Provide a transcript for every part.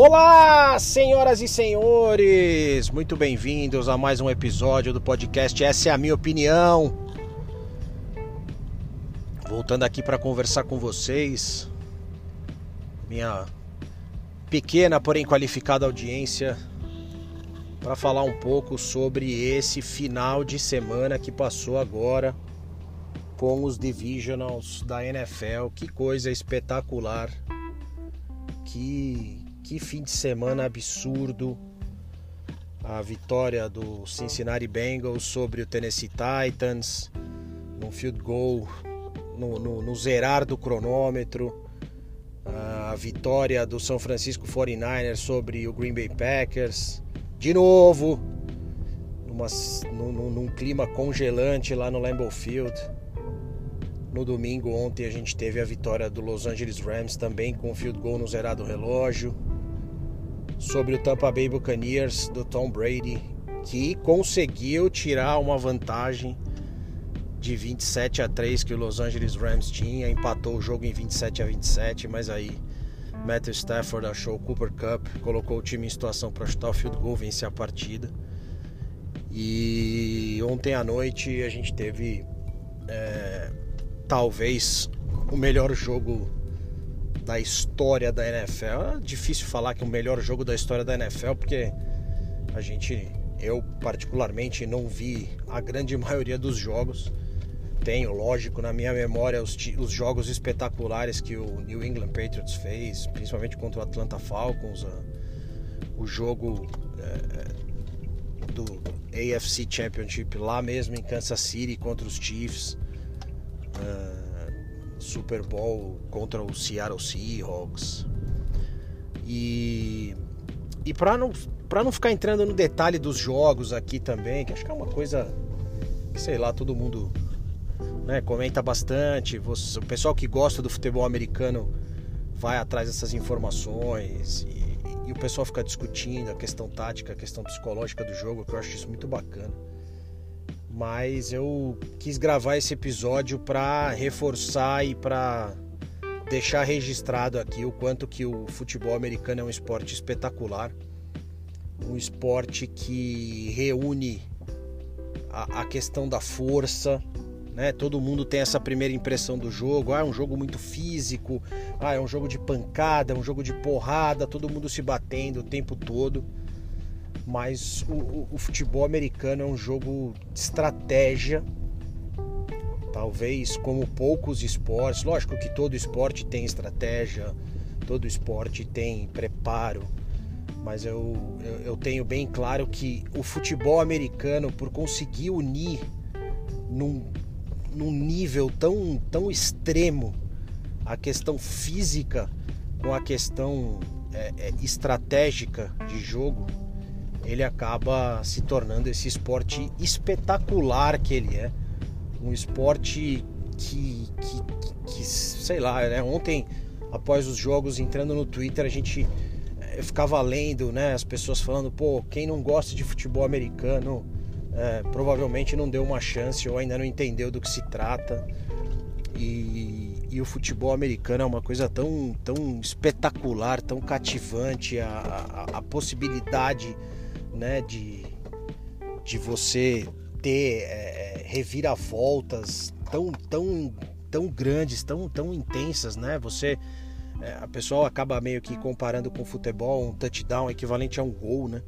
Olá, senhoras e senhores! Muito bem-vindos a mais um episódio do podcast Essa é a minha opinião. Voltando aqui para conversar com vocês, minha pequena, porém qualificada audiência, para falar um pouco sobre esse final de semana que passou agora com os divisionals da NFL. Que coisa espetacular! Que que fim de semana absurdo. A vitória do Cincinnati Bengals sobre o Tennessee Titans, no field goal, no, no, no zerar do cronômetro. A vitória do São Francisco 49ers sobre o Green Bay Packers. De novo, numa, num, num clima congelante lá no Lambeau Field. No domingo, ontem, a gente teve a vitória do Los Angeles Rams também com o field goal no zerado relógio sobre o Tampa Bay Buccaneers do Tom Brady, que conseguiu tirar uma vantagem de 27 a 3 que o Los Angeles Rams tinha, empatou o jogo em 27 a 27, mas aí Matthew Stafford achou o Cooper Cup, colocou o time em situação para chutar o field goal, vencer a partida. E ontem à noite a gente teve é, talvez o melhor jogo da história da NFL. É difícil falar que é o melhor jogo da história da NFL, porque a gente, eu particularmente, não vi a grande maioria dos jogos. Tenho, lógico, na minha memória os, os jogos espetaculares que o New England Patriots fez, principalmente contra o Atlanta Falcons, a, o jogo é, do AFC Championship lá mesmo em Kansas City contra os Chiefs. Uh, Super Bowl contra o Seattle Seahawks. E, e para não, pra não ficar entrando no detalhe dos jogos aqui também, que acho que é uma coisa que, sei lá, todo mundo né, comenta bastante. Você, o pessoal que gosta do futebol americano vai atrás dessas informações e, e o pessoal fica discutindo a questão tática, a questão psicológica do jogo, que eu acho isso muito bacana mas eu quis gravar esse episódio para reforçar e para deixar registrado aqui o quanto que o futebol americano é um esporte espetacular, um esporte que reúne a, a questão da força, né? Todo mundo tem essa primeira impressão do jogo, ah, é um jogo muito físico, ah, é um jogo de pancada, é um jogo de porrada, todo mundo se batendo o tempo todo mas o, o, futebol americano é um jogo de estratégia, talvez como poucos esportes. Lógico que todo esporte tem estratégia, todo esporte tem preparo, mas eu, eu, eu, tenho bem claro que o futebol americano, por conseguir unir num, num nível tão, tão extremo a questão física com a questão é, é, estratégica de jogo, ele acaba se tornando esse esporte espetacular que ele é. Um esporte que, que, que sei lá, né? Ontem, após os jogos, entrando no Twitter, a gente eh, ficava lendo, né? As pessoas falando, pô, quem não gosta de futebol americano é, provavelmente não deu uma chance ou ainda não entendeu do que se trata. E, e, o futebol americano é uma coisa tão, tão espetacular, tão cativante, a, a, a possibilidade né, de, de você ter é, reviravoltas tão, tão, tão grandes, tão, tão intensas, né? Você, é, a pessoa acaba meio que comparando com futebol, um touchdown equivalente a um gol, né?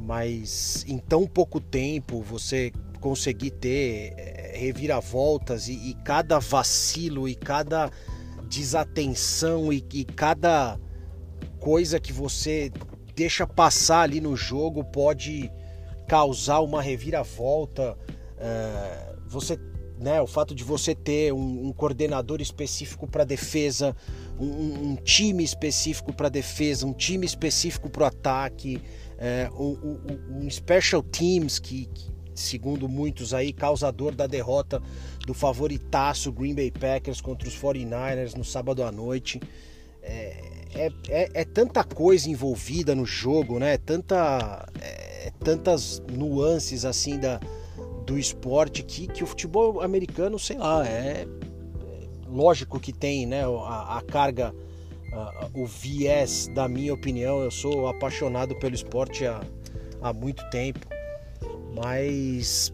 Mas em tão pouco tempo você conseguir ter é, reviravoltas e, e, cada vacilo e cada desatenção e, e cada coisa que você deixa passar ali no jogo pode causar uma reviravolta. É, você, né, o fato de você ter um, um coordenador específico para defesa, um, um, time específico para defesa, um time específico para o ataque, é, um, um, special teams que, que, segundo muitos aí, causador da derrota do favoritaço Green Bay Packers contra os 49ers no sábado à noite. É, é, é, é, tanta coisa envolvida no jogo, né? Tanta, é, tantas nuances assim da, do esporte que, que o futebol americano, sei lá, é, é lógico que tem né, a, a carga o viés da minha opinião. Eu sou apaixonado pelo esporte há, há muito tempo, mas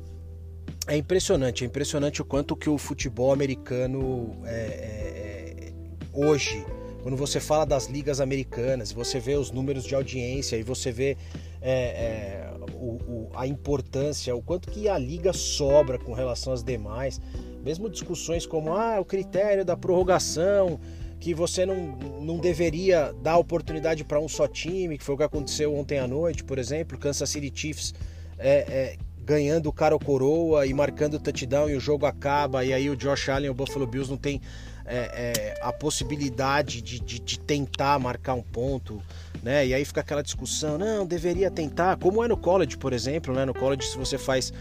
é impressionante, é impressionante o quanto que o futebol americano é, é, é, hoje, quando você fala das ligas americanas, você vê os números de audiência e você vê é, é, o, o, a importância, o quanto que a liga sobra com relação às demais, mesmo discussões como ah, o critério da prorrogação, que você não, não deveria dar oportunidade para um só time, que foi o que aconteceu ontem à noite, por exemplo, Kansas City Chiefs é, ganhando o cara ou coroa e marcando o touchdown e o jogo acaba, e aí o Josh Allen e o Buffalo Bills não tem é, é, a possibilidade de, de, de, tentar marcar um ponto, né? E aí fica aquela discussão, não, deveria tentar, como é no college, por exemplo, né? No college, se você faz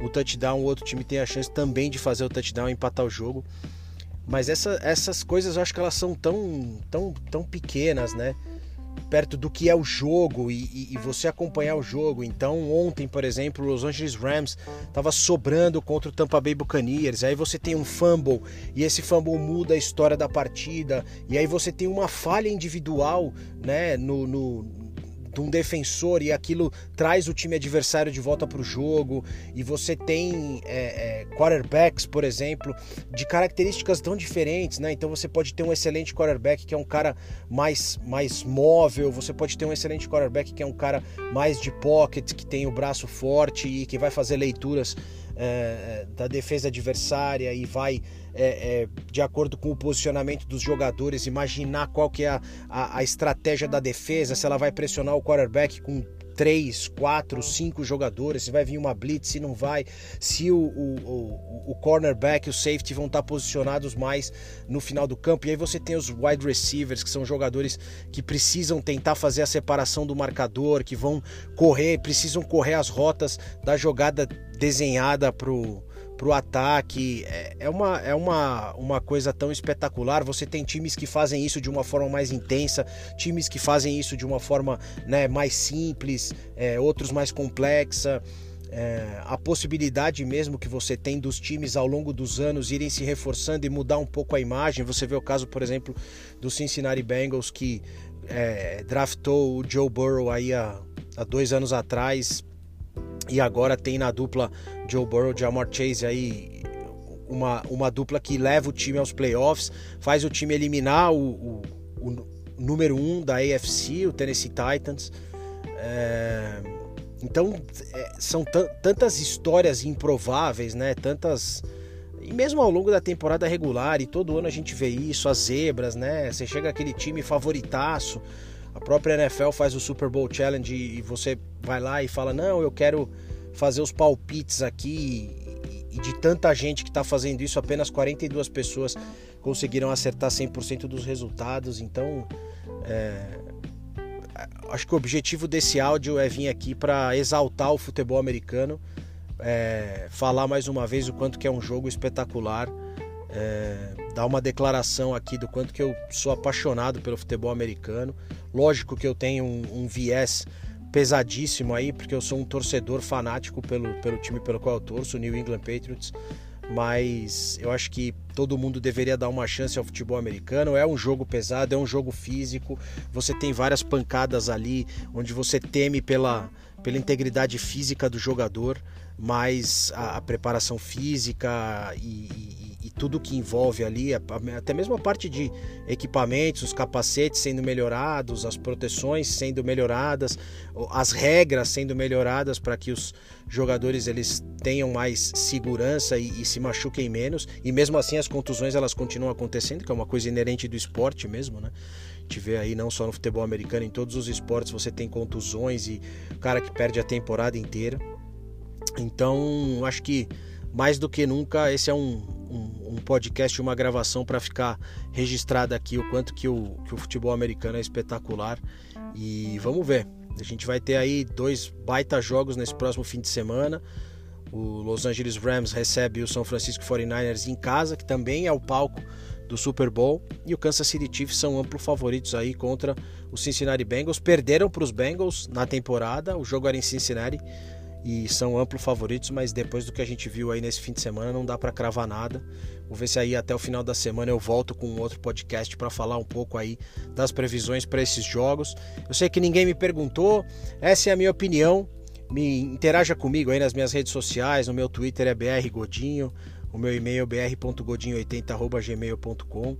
o touchdown, o outro time tem a chance também de fazer o touchdown e empatar o jogo. Mas essa, essas coisas eu acho que elas são tão, tão, tão pequenas, né? Perto do que é o jogo e, e, e, você acompanhar o jogo. Então, ontem, por exemplo, Los Angeles Rams estava sobrando contra o Tampa Bay Buccaneers. Aí você tem um fumble e esse fumble muda a história da partida. E aí você tem uma falha individual, né, no, no de um defensor e aquilo traz o time adversário de volta para o jogo e você tem é, é, quarterbacks, por exemplo, de características tão diferentes, né? Então você pode ter um excelente quarterback que é um cara mais, mais móvel, você pode ter um excelente quarterback que é um cara mais de pocket, que tem o braço forte e que vai fazer leituras é, da defesa adversária e vai é, é, de acordo com o posicionamento dos jogadores, imaginar qual que é a, a, a, estratégia da defesa, se ela vai pressionar o quarterback com três, quatro, cinco jogadores, se vai vir uma blitz, se não vai, se o, o, o, o cornerback e o safety vão estar posicionados mais no final do campo. E aí você tem os wide receivers, que são jogadores que precisam tentar fazer a separação do marcador, que vão correr, precisam correr as rotas da jogada desenhada pro para o ataque. É, é, uma, é uma, uma coisa tão espetacular. Você tem times que fazem isso de uma forma mais intensa, times que fazem isso de uma forma né, mais simples, é, outros mais complexa. É, a possibilidade mesmo que você tem dos times ao longo dos anos irem se reforçando e mudar um pouco a imagem. Você vê o caso, por exemplo, do Cincinnati Bengals que é, draftou o Joe Burrow aí há, há dois anos atrás e agora tem na dupla Joe Burrow, Jamar Chase aí uma, uma dupla que leva o time aos playoffs, faz o time eliminar o, o, o número um da AFC, o Tennessee Titans. É, então é, são tantas histórias improváveis, né? Tantas e mesmo ao longo da temporada regular e todo ano a gente vê isso, as zebras, né? Você chega aquele time favoritaço, a própria NFL faz o Super Bowl Challenge e você vai lá e fala: Não, eu quero fazer os palpites aqui. E de tanta gente que está fazendo isso, apenas 42 pessoas conseguiram acertar 100% dos resultados. Então, é... acho que o objetivo desse áudio é vir aqui para exaltar o futebol americano, é... falar mais uma vez o quanto que é um jogo espetacular é, dar uma declaração aqui do quanto que eu sou apaixonado pelo futebol americano. Lógico que eu tenho um, um viés pesadíssimo aí, porque eu sou um torcedor fanático pelo, pelo time pelo qual eu torço, o New England Patriots. Mas eu acho que todo mundo deveria dar uma chance ao futebol americano. É um jogo pesado, é um jogo físico. Você tem várias pancadas ali, onde você teme pela, pela integridade física do jogador, mas a, a preparação física e, e e tudo que envolve ali, até mesmo a parte de equipamentos, os capacetes sendo melhorados, as proteções sendo melhoradas, as regras sendo melhoradas para que os jogadores eles tenham mais segurança e, e, se machuquem menos. E mesmo assim as contusões elas continuam acontecendo, que é uma coisa inerente do esporte mesmo, né? Gente vê aí não só no futebol americano, em todos os esportes você tem contusões e cara que perde a temporada inteira. Então, acho que mais do que nunca, esse é um, um, um podcast, uma gravação para ficar registrado aqui o quanto que o, que o futebol americano é espetacular. E vamos ver. A gente vai ter aí dois baita jogos nesse próximo fim de semana. O Los Angeles Rams recebe o São Francisco 49ers em casa, que também é o palco do Super Bowl, e o Kansas City Chiefs são amplos favoritos aí contra o Cincinnati Bengals. Perderam para os Bengals na temporada, o jogo era em Cincinnati e são amplo favoritos, mas depois do que a gente viu aí nesse fim de semana não dá para cravar nada. Vou ver se aí até o final da semana eu volto com um outro podcast para falar um pouco aí das previsões para esses jogos. Eu sei que ninguém me perguntou, essa é a minha opinião. Me interaja comigo aí nas minhas redes sociais, no meu Twitter é brgodinho, o meu e-mail é br.godinho80@gmail.com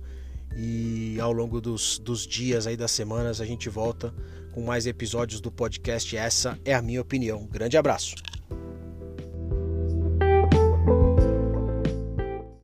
e ao longo dos, dos dias aí das semanas a gente volta com mais episódios do podcast. Essa é a minha opinião. Grande abraço.